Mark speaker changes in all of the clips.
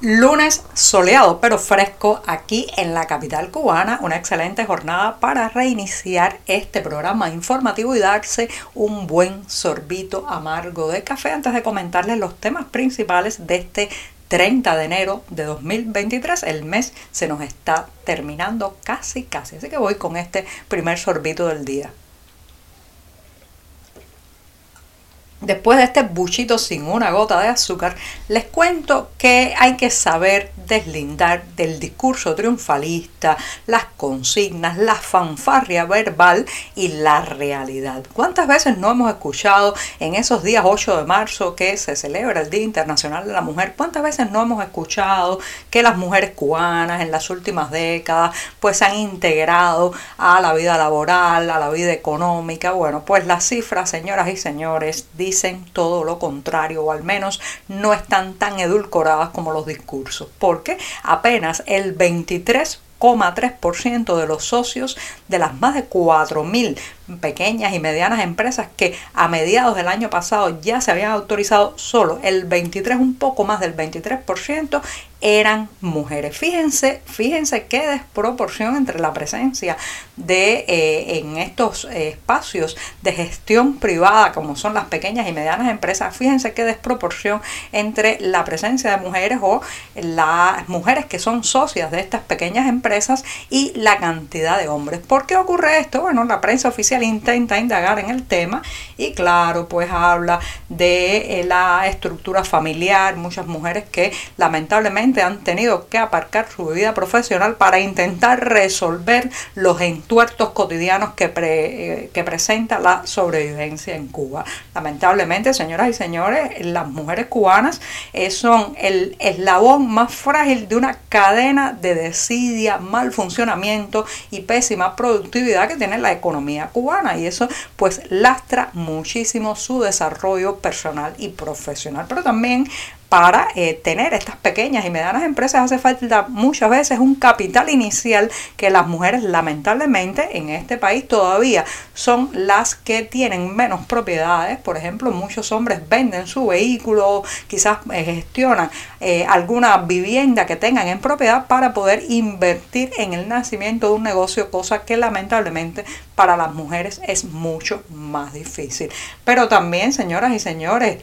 Speaker 1: Lunes soleado pero fresco aquí en la capital cubana, una excelente jornada para reiniciar este programa informativo y darse un buen sorbito amargo de café antes de comentarles los temas principales de este 30 de enero de 2023. El mes se nos está terminando casi casi, así que voy con este primer sorbito del día. Después de este buchito sin una gota de azúcar, les cuento que hay que saber deslindar del discurso triunfalista, las consignas, la fanfarria verbal y la realidad. ¿Cuántas veces no hemos escuchado en esos días 8 de marzo que se celebra el Día Internacional de la Mujer? ¿Cuántas veces no hemos escuchado que las mujeres cubanas en las últimas décadas pues se han integrado a la vida laboral, a la vida económica? Bueno, pues las cifras, señoras y señores, dicen todo lo contrario, o al menos no están tan edulcoradas como los discursos, porque apenas el 23,3% de los socios de las más de 4.000 pequeñas y medianas empresas que a mediados del año pasado ya se habían autorizado solo el 23, un poco más del 23% eran mujeres. Fíjense, fíjense qué desproporción entre la presencia de eh, en estos espacios de gestión privada como son las pequeñas y medianas empresas. Fíjense qué desproporción entre la presencia de mujeres o las mujeres que son socias de estas pequeñas empresas y la cantidad de hombres. ¿Por qué ocurre esto? Bueno, la prensa oficial intenta indagar en el tema y claro, pues habla de eh, la estructura familiar, muchas mujeres que lamentablemente han tenido que aparcar su vida profesional para intentar resolver los entuertos cotidianos que, eh, presenta la sobrevivencia en Cuba. Lamentablemente, señoras y señores, las mujeres cubanas eh, son el eslabón más frágil de una cadena de desidia, mal funcionamiento y pésima productividad que tiene la economía cubana y eso pues lastra muchísimo su desarrollo personal y profesional. Pero también para eh, tener estas pequeñas y medianas empresas hace falta muchas veces un capital inicial que las mujeres lamentablemente en este país todavía son las que tienen menos propiedades. Por ejemplo, muchos hombres venden su vehículo, quizás eh, gestionan eh, alguna vivienda que tengan en propiedad para poder invertir en el nacimiento de un negocio, cosa que lamentablemente para las mujeres es mucho más difícil. Pero también, señoras y señores,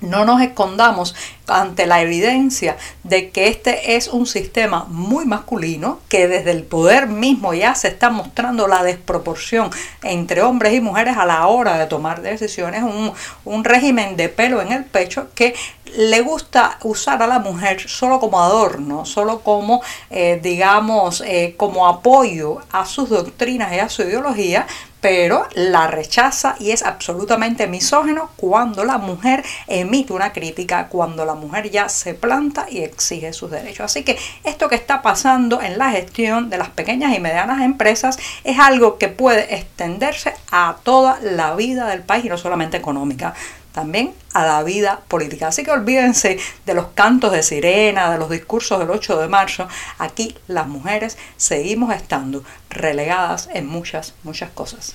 Speaker 1: no nos escondamos ante la evidencia de que este es un sistema muy masculino, que desde el poder mismo ya se está mostrando la desproporción entre hombres y mujeres a la hora de tomar decisiones, un, un régimen de pelo en el pecho que le gusta usar a la mujer solo como adorno, solo como, eh, digamos, eh, como apoyo a sus doctrinas y a su ideología, pero la rechaza y es absolutamente misógeno cuando la mujer emite una crítica, cuando la mujer ya se planta y exige sus derechos. Así que esto que está pasando en la gestión de las pequeñas y medianas empresas es algo que puede extenderse a toda la vida del país y no solamente económica también a la vida política. Así que olvídense de los cantos de sirena, de los discursos del 8 de marzo. Aquí las mujeres seguimos estando relegadas en muchas, muchas cosas.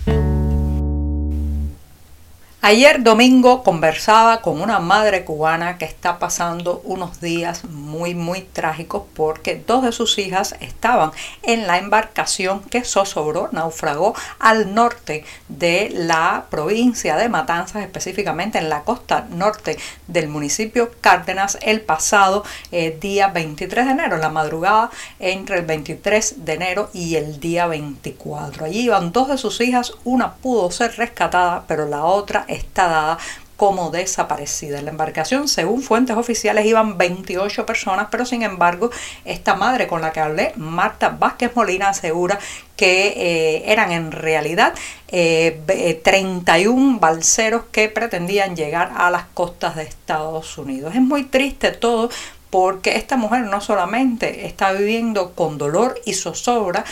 Speaker 1: Ayer domingo conversaba con una madre cubana que está pasando unos días muy muy trágicos porque dos de sus hijas estaban en la embarcación que zozobró, naufragó al norte de la provincia de Matanzas, específicamente en la costa norte del municipio Cárdenas el pasado eh, día 23 de enero, en la madrugada entre el 23 de enero y el día 24. Allí iban dos de sus hijas, una pudo ser rescatada, pero la otra está dada como desaparecida. En la embarcación, según fuentes oficiales, iban 28 personas, pero sin embargo, esta madre con la que hablé, Marta Vázquez Molina, asegura que eh, eran en realidad 31 eh, balseros que pretendían llegar a las costas de Estados Unidos. Es muy triste todo porque esta mujer no solamente está viviendo con dolor y zozobra,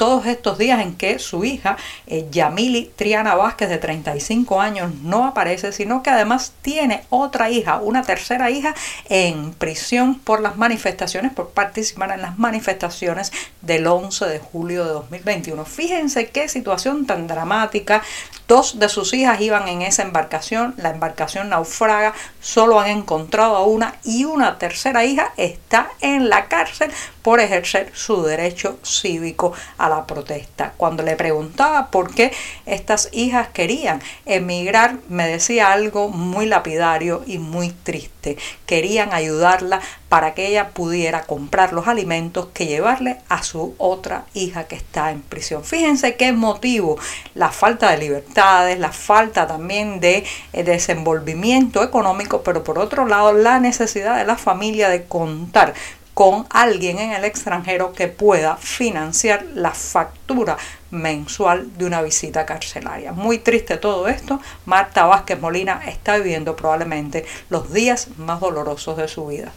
Speaker 1: todos estos días en que su hija, eh, Yamili Triana Vázquez, de 35 años, no aparece, sino que además tiene otra hija, una tercera hija, en prisión por las manifestaciones, por participar en las manifestaciones del 11 de julio de 2021. Fíjense qué situación tan dramática. Dos de sus hijas iban en esa embarcación, la embarcación naufraga, solo han encontrado a una y una tercera hija está en la cárcel por ejercer su derecho cívico a la protesta. Cuando le preguntaba por qué estas hijas querían emigrar, me decía algo muy lapidario y muy triste. Querían ayudarla para que ella pudiera comprar los alimentos que llevarle a su otra hija que está en prisión. Fíjense qué motivo, la falta de libertades, la falta también de eh, desenvolvimiento económico, pero por otro lado la necesidad de la familia de contar con alguien en el extranjero que pueda financiar la factura mensual de una visita carcelaria. Muy triste todo esto. Marta Vázquez Molina está viviendo probablemente los días más dolorosos de su vida.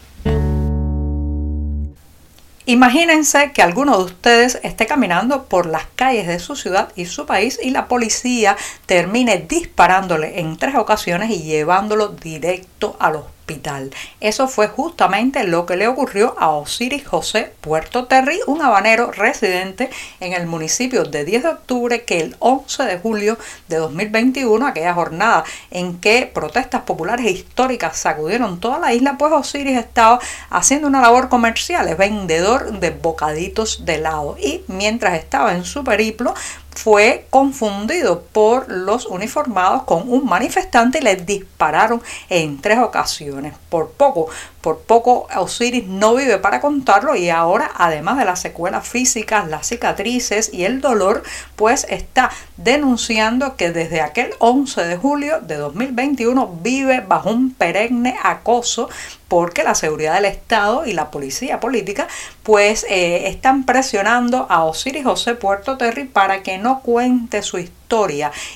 Speaker 1: Imagínense que alguno de ustedes esté caminando por las calles de su ciudad y su país y la policía termine disparándole en tres ocasiones y llevándolo directo a eso fue justamente lo que le ocurrió a Osiris José Puerto Terry, un habanero residente en el municipio de 10 de octubre que el 11 de julio de 2021, aquella jornada en que protestas populares e históricas sacudieron toda la isla, pues Osiris estaba haciendo una labor comercial, es vendedor de bocaditos de helado. Y mientras estaba en su periplo, fue confundido por los uniformados con un manifestante y le dispararon en tres ocasiones. Por poco, por poco Osiris no vive para contarlo y ahora, además de las secuelas físicas, las cicatrices y el dolor, pues está denunciando que desde aquel 11 de julio de 2021 vive bajo un perenne acoso porque la seguridad del Estado y la policía política pues eh, están presionando a Osiris José Puerto Terry para que no cuente su historia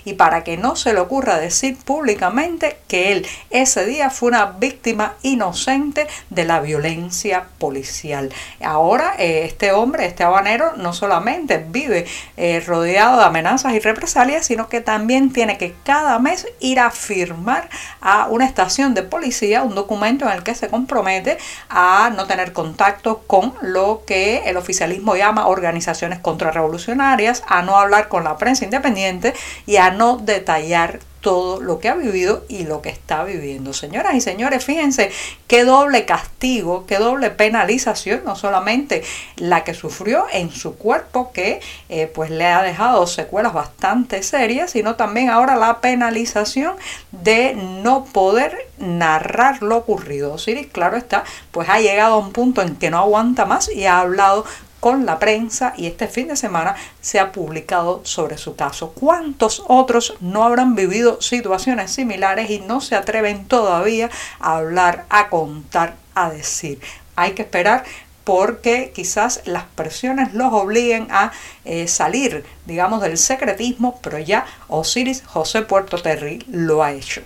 Speaker 1: y para que no se le ocurra decir públicamente que él ese día fue una víctima inocente de la violencia policial. Ahora eh, este hombre, este habanero, no solamente vive eh, rodeado de amenazas y represalias, sino que también tiene que cada mes ir a firmar a una estación de policía un documento en el que se compromete a no tener contacto con lo que el oficialismo llama organizaciones contrarrevolucionarias, a no hablar con la prensa independiente y a no detallar todo lo que ha vivido y lo que está viviendo. Señoras y señores, fíjense qué doble castigo, qué doble penalización, no solamente la que sufrió en su cuerpo, que eh, pues le ha dejado secuelas bastante serias, sino también ahora la penalización de no poder narrar lo ocurrido. Osiris, claro está, pues ha llegado a un punto en que no aguanta más y ha hablado con la prensa y este fin de semana se ha publicado sobre su caso. ¿Cuántos otros no habrán vivido situaciones similares y no se atreven todavía a hablar, a contar, a decir? Hay que esperar porque quizás las presiones los obliguen a eh, salir, digamos, del secretismo, pero ya Osiris José Puerto Terry lo ha hecho.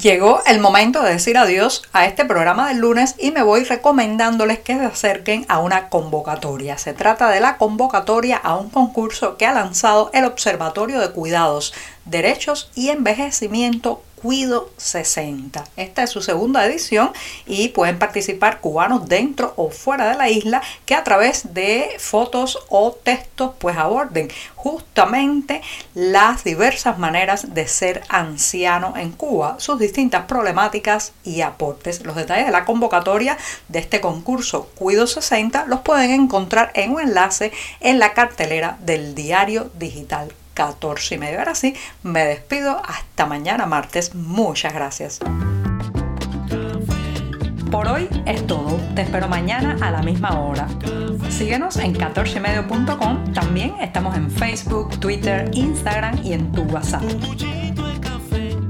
Speaker 1: Llegó el momento de decir adiós a este programa del lunes y me voy recomendándoles que se acerquen a una convocatoria. Se trata de la convocatoria a un concurso que ha lanzado el Observatorio de Cuidados, Derechos y Envejecimiento Cuido 60. Esta es su segunda edición y pueden participar cubanos dentro o fuera de la isla que a través de fotos o textos pues aborden justamente las diversas maneras de ser anciano en Cuba, sus distintas problemáticas y aportes. Los detalles de la convocatoria de este concurso Cuido 60 los pueden encontrar en un enlace en la cartelera del diario digital 14 y medio. Ahora sí, me despido hasta mañana martes. Muchas gracias. Por hoy es todo. Te espero mañana a la misma hora. Síguenos en 14medio.com. También estamos en Facebook, Twitter, Instagram y en tu WhatsApp.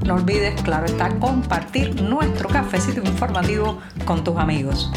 Speaker 1: No olvides, claro está, compartir nuestro cafecito informativo con tus amigos.